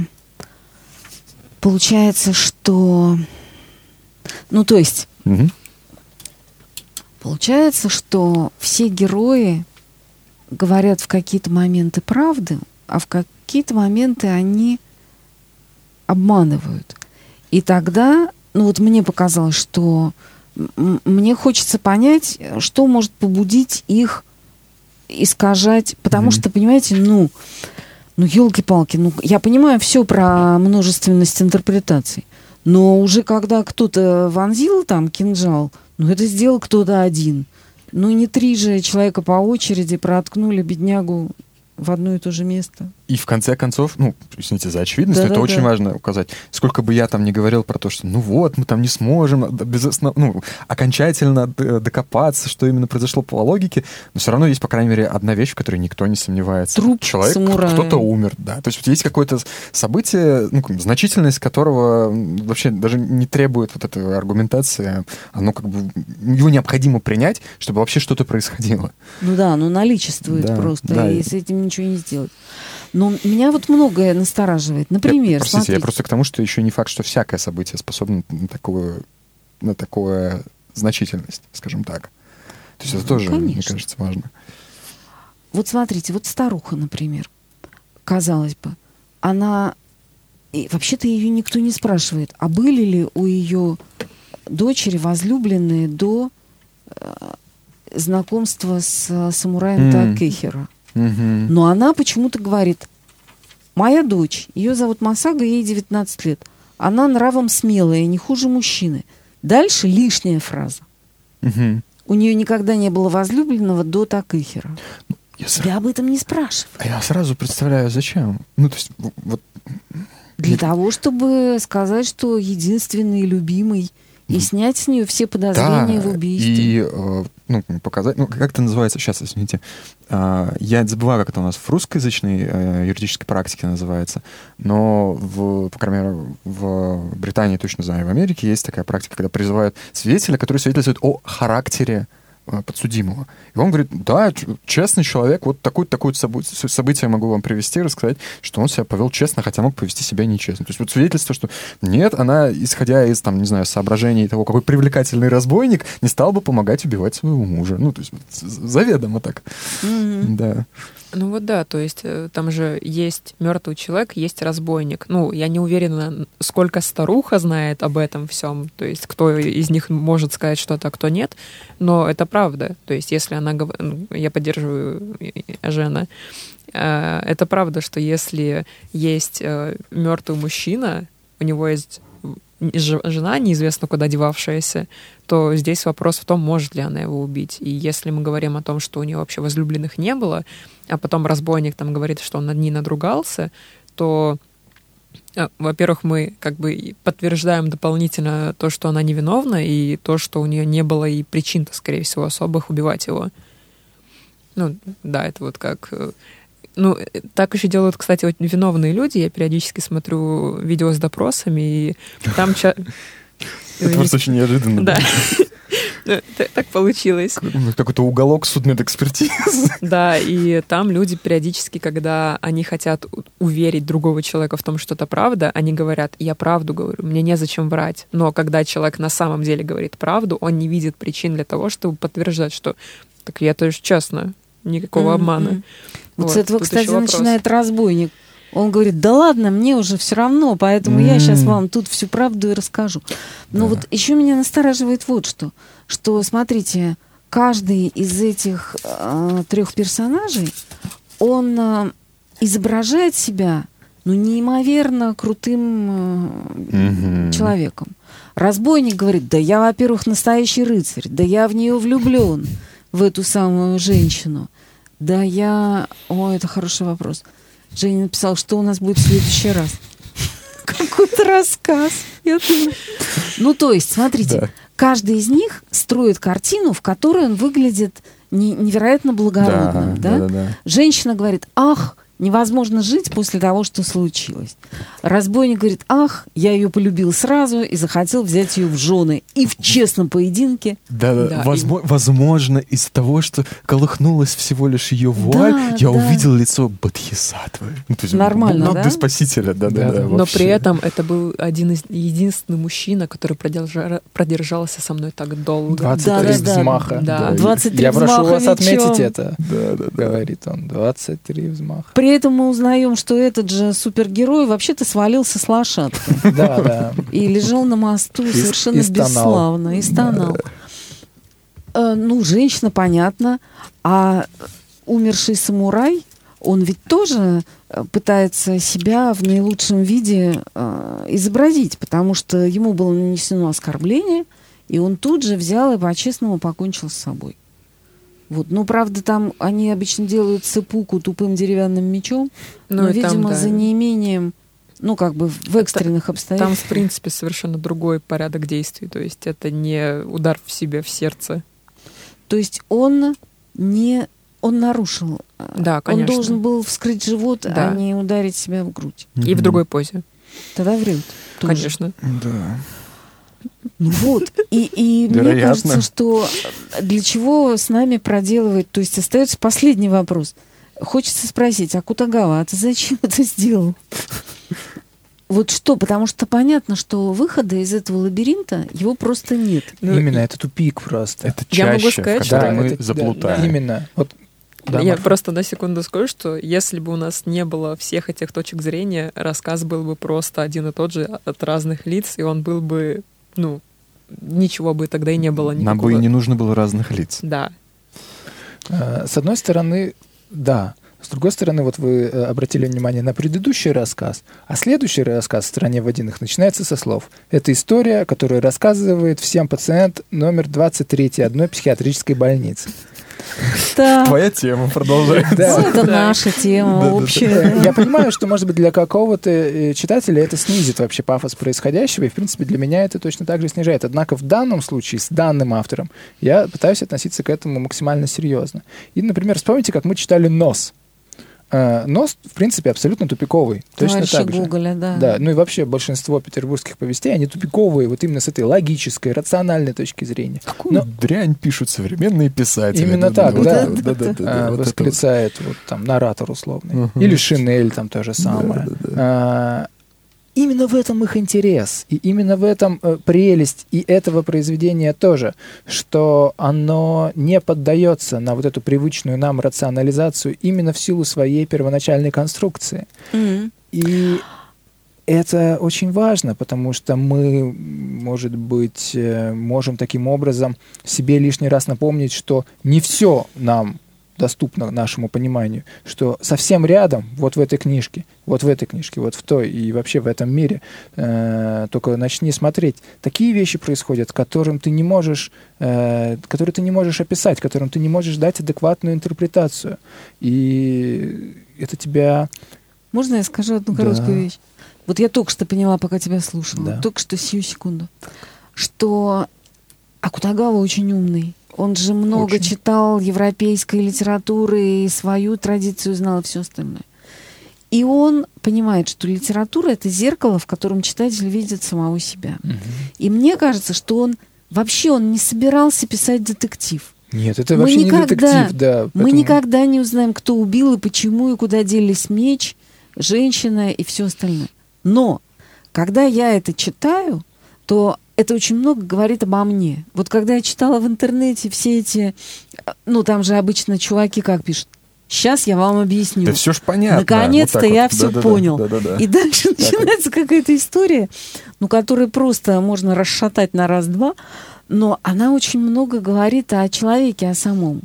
получается, что... Ну, то есть, Мгм. получается, что все герои говорят в какие-то моменты правды, а в какие-то моменты они обманывают. И тогда, ну вот мне показалось, что мне хочется понять, что может побудить их искажать, потому Мгм. что, понимаете, ну, ну, елки-палки, ну, я понимаю все про множественность интерпретаций, но уже когда кто-то вонзил там кинжал, ну, это сделал кто-то один. Ну, не три же человека по очереди проткнули беднягу в одно и то же место. И в конце концов, ну, извините за очевидность, но это Да-да-да. очень важно указать. Сколько бы я там не говорил про то, что ну вот, мы там не сможем д- без основ- ну, окончательно д- докопаться, что именно произошло по логике, но все равно есть, по крайней мере, одна вещь, в которой никто не сомневается. Труп Человек, самурая. кто-то умер, да. То есть вот есть какое-то событие, ну, значительность которого вообще даже не требует вот этой аргументации. Оно как бы, его необходимо принять, чтобы вообще что-то происходило. Ну да, ну наличествует Да, просто, да. и с этим ничего не сделать. Но меня вот многое настораживает. Например, Я, простите, я смотрите, просто к тому, что еще не факт, что всякое событие способно на такую, на такую значительность, скажем так. То есть это Ну, тоже, мне конечно. кажется, важно. вот смотрите, вот старуха, например, казалось бы, она и вообще-то ее никто не спрашивает, а были ли у ее дочери возлюбленные до э, знакомства с э, самураем М. Такехиро. Мгм. Но она почему-то говорит, моя дочь, ее зовут Масага, ей 19 лет. Она нравом смелая, не хуже мужчины. Дальше лишняя фраза. Мгм. У нее никогда не было возлюбленного до Такыхера. Я, сра- Тебя об этом не спрашивают. а я сразу представляю, зачем. Ну, то есть, вот Для Нет. того, чтобы сказать, что единственный любимый, и снять с нее все подозрения в убийстве. и э, ну, показать, ну, как это называется? Сейчас, извините, А, я забываю, как это у нас в русскоязычной э, юридической практике называется, но, в, по крайней мере, в Британии, точно знаю, в Америке есть такая практика, когда призывают свидетеля, который свидетельствует о характере подсудимого. И он говорит, да, честный человек, вот такое-то такое событие могу вам привести, рассказать, что он себя повел честно, хотя мог повести себя нечестно. То есть вот свидетельство, что нет, она, исходя из, там, не знаю, соображений того, какой привлекательный разбойник, не стал бы помогать убивать своего мужа. Ну, то есть заведомо так. Мгм. Да. Ну вот да, то есть э, там же есть мертвый человек, есть разбойник. Ну, я не уверена, сколько старуха знает об этом всем, то есть кто из них может сказать что-то, а кто нет, но это правда. То есть если она... ну, Я поддерживаю э, э, Жена. Э, Это правда, что если есть мертвый мужчина, у него есть жена неизвестно куда девавшаяся, то здесь вопрос в том, может ли она его убить. И если мы говорим о том, что у нее вообще возлюбленных не было, а потом разбойник там говорит, что он над ней надругался, то э, во-первых, мы как бы подтверждаем дополнительно то, что она невиновна, и то, что у нее не было и причин-то, скорее всего, особых убивать его. Ну, да, это вот как... Ну, э, так еще делают, кстати, вот виновные люди. Я периодически смотрю видео с допросами, и там... <laughs> Это просто очень неожиданно. Да. <laughs> Ну, Так получилось. Ну, Какой-то уголок судмедэкспертизы. <laughs> Да, и там люди периодически, когда они хотят уверить другого человека в том, что это правда, они говорят, я правду говорю, мне незачем врать. Но когда человек на самом деле говорит правду, он не видит причин для того, чтобы подтверждать, что так я тоже честно, никакого Мгм, обмана. Мгм. Вот, с Вот, этого, кстати, начинает разбойник. Он говорит, да ладно, мне уже все равно, поэтому я сейчас вам тут всю правду и расскажу. Но Да. вот еще меня настораживает вот что, что, смотрите, каждый из этих э, трех персонажей, он э, изображает себя, ну, неимоверно крутым э, Мгм. человеком. Разбойник говорит, да я, во-первых, настоящий рыцарь, да я в нее влюблен, в эту самую женщину. Да я... О, это хороший вопрос. Женя написал, что у нас будет в следующий раз. <laughs> Какой-то рассказ. Я думаю. Ну, то есть, смотрите, Да. каждый из них строит картину, в которой он выглядит не- невероятно благородным. Да, да, да. Женщина говорит, ах, невозможно жить после того, что случилось. Разбойник говорит, ах, я ее полюбил сразу и захотел взять ее в жены. И в честном поединке. Да, да, Да, возмо- возможно, из того, что колыхнулась всего лишь ее вуаль, Да, я да. увидел лицо Бодхисаттвы. Ну, есть Нормально, да? спасителя, да, да, Да, да. да. Но вообще. при этом это был один из единственный мужчина, который продержа- продержался со мной так долго. 23 Да, да, да. взмаха. Да. 23 Я прошу взмаха вас отметить мечом. это, Да, да, да. говорит он. 23 взмаха. При этом мы узнаем, что этот же супергерой вообще-то свалился с лошадки <laughs> Да, да. и лежал на мосту И- совершенно и бесславно и стонал. Э, ну, женщина, понятно. А умерший самурай, он ведь тоже э, пытается себя в наилучшем виде э, изобразить, потому что ему было нанесено оскорбление, и он тут же взял и по-честному покончил с собой. Вот. Ну, правда, там они обычно делают цепуку тупым деревянным мечом, Ну но, и там, видимо, да. за неимением, ну, как бы в экстренных Там, обстоятельствах. в принципе, совершенно другой порядок действий. То есть это не удар в себя в сердце. То есть он не он нарушил. э, Да, Он конечно. должен был вскрыть живот, Да. а не ударить себя в грудь. И в Мгм. другой позе. Тогда врет. тоже. Конечно. Да. Ну вот. И, и мне кажется, что для чего с нами проделывает... То есть остается последний вопрос. Хочется спросить, а Кутагава, а ты зачем это сделал? Вот что? Потому что понятно, что выхода из этого лабиринта его просто нет. Ну, Именно, это тупик просто. Это Я могу чаще, сказать, в что- которой мы это- да, заплутаем. да, именно. Вот, да, Я Марфа. просто на секунду скажу, что если бы у нас не было всех этих точек зрения, рассказ был бы просто один и тот же от разных лиц, и он был бы, ну, ничего бы тогда и не было никакого. Нам бы и не нужно было разных лиц. Да. Э, С одной стороны, да. С другой стороны, вот вы э, обратили внимание на предыдущий рассказ, а следующий рассказ в «Стране водяных» начинается со слов. Это история, которую рассказывает всем пациент номер 23 одной психиатрической больницы. Да. Твоя тема, продолжай. Да. Ну, это наша тема общая. Я понимаю, что, может быть, для какого-то э, читателя это снизит вообще пафос происходящего, и, в принципе, для меня это точно так же снижает. Однако в данном случае с данным автором я пытаюсь относиться к этому максимально серьезно. И, например, вспомните, как мы читали «Нос». Э, «Нос», в принципе, абсолютно тупиковый. Точно Товарища так же. Гоголя, да. Да, ну и вообще большинство петербургских повестей, они тупиковые, вот именно с этой логической, рациональной точки зрения. Какую Но- дрянь пишут современные писатели. Именно Да, так, да. это вот, да-да-да, А, вот это вот. восклицает вот там наратор условный. Или Шинель там то же самое. А, Именно в этом их интерес, и именно в этом э, прелесть и этого произведения тоже, что оно не поддается на вот эту привычную нам рационализацию именно в силу своей первоначальной конструкции. Мгм. И это очень важно, потому что мы, может быть, э, можем таким образом себе лишний раз напомнить, что не все нам доступно нашему пониманию, что совсем рядом, вот в этой книжке, вот в этой книжке, вот в той и вообще в этом мире, э, только начни смотреть, такие вещи происходят, которым ты не можешь, э, которые ты не можешь описать, которым ты не можешь дать адекватную интерпретацию, и это тебя... Можно я скажу одну Да. короткую вещь? Вот я только что поняла, пока тебя слушала, Да. только что сию секунду, что Акутагава очень умный. Он же много Очень. читал европейской литературы и свою традицию знал и все остальное. И он понимает, что литература это зеркало, в котором читатель видит самого себя. И мне кажется, что он вообще он не собирался писать детектив. Нет, это Мы вообще никогда- не детектив, да. Мы поэтому- никогда не узнаем, кто убил и почему, и куда делись меч, женщина и все остальное. Но когда я это читаю, то это очень много говорит обо мне. Вот когда я читала в интернете все эти, ну там же обычно чуваки как пишут, сейчас я вам объясню. Да все ж понятно. Наконец-то Вот я вот. все Да-да-да, понял. да-да-да. И дальше Так вот. начинается какая-то история, ну, которую просто можно расшатать на раз-два, но она очень много говорит о человеке, о самом.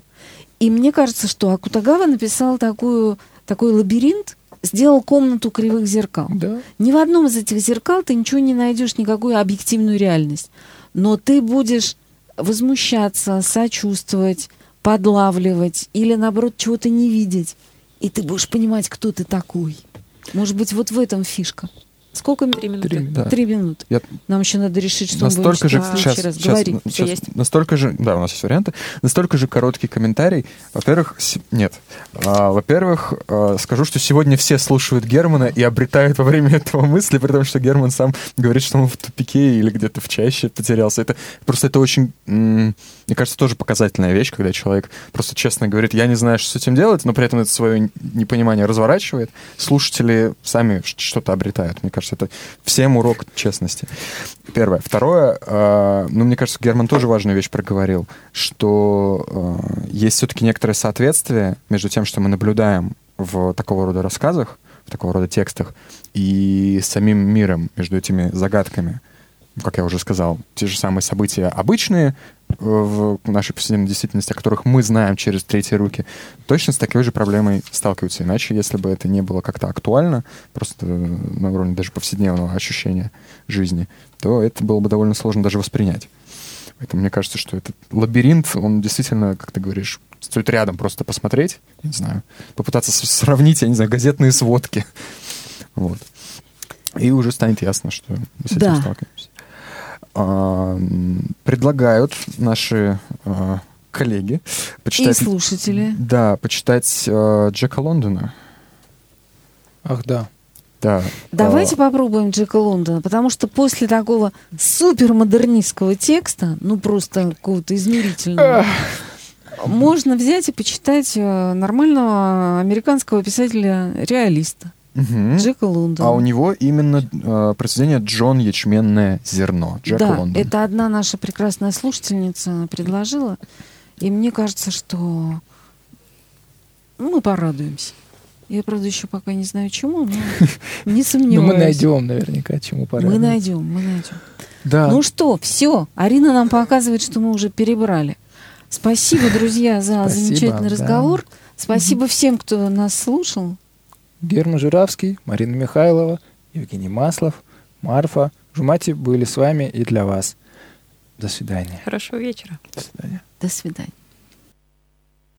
И мне кажется, что Акутагава написал такую, такой лабиринт, сделал комнату кривых зеркал. Да. Ни в одном из этих зеркал ты ничего не найдешь, никакую объективную реальность. Но ты будешь возмущаться, сочувствовать, подлавливать или, наоборот, чего-то не видеть. И ты будешь понимать, кто ты такой. Может быть, вот в этом фишка. Сколько Три минуты. Три Да. Три минуты. Я Нам еще надо решить, что мы будем настолько же сейчас, раз. сейчас, Говори. сейчас есть. настолько же, да, у нас есть варианты, настолько же короткий комментарий. Во-первых, с- нет. А, во-первых, а, скажу, что сегодня все слушают Германа и обретают во время этого мысли, при том, что Герман сам говорит, что он в тупике или где-то в чаще потерялся. Это просто это очень, мне кажется, тоже показательная вещь, когда человек просто честно говорит, я не знаю, что с этим делать, но при этом это свое непонимание разворачивает. Слушатели сами что-то обретают. Мне кажется, это всем урок честности. Первое. Второе, э, ну, мне кажется, Герман тоже важную вещь проговорил, что э, есть все-таки некоторое соответствие между тем, что мы наблюдаем в такого рода рассказах, в такого рода текстах, и самим миром, между этими загадками. Как я уже сказал, те же самые события обычные э, в нашей повседневной действительности, о которых мы знаем через третьи руки, точно с такой же проблемой сталкиваются. Иначе, если бы это не было как-то актуально, просто на уровне даже повседневного ощущения жизни, то это было бы довольно сложно даже воспринять. Поэтому мне кажется, что этот лабиринт, он действительно, как ты говоришь, стоит рядом просто посмотреть, я не знаю, попытаться сравнить, я не знаю, газетные сводки. Вот. И уже станет ясно, что мы с этим Да. сталкиваемся. А, предлагают наши а, коллеги И почитать... слушатели. Да, почитать э, Джека Лондона. Ах, да. Да. Давайте А, попробуем Джека Лондона, потому что после такого супермодернистского текста, ну просто какого-то измерительного, можно взять и почитать э, нормального американского писателя-реалиста мгм. Джека Лондона. А у него именно э, произведение «Джон Ячменное зерно». Джек да, Лондон. это одна наша прекрасная слушательница предложила, и мне кажется, что ну, мы порадуемся. Я, правда, еще пока не знаю чему, но <laughs> не сомневаюсь. мы найдем наверняка, чему пора. Мы найдем, мы найдем. Да. Ну что, все. Арина нам показывает, что мы уже перебрали. Спасибо, друзья, за Спасибо, замечательный да. разговор. Спасибо всем, кто нас слушал. Герман Журавский, Марина Михайлова, Евгений Маслов, Марфа, Жумати были с вами и для вас. До свидания. Хорошего вечера. До свидания. До свидания.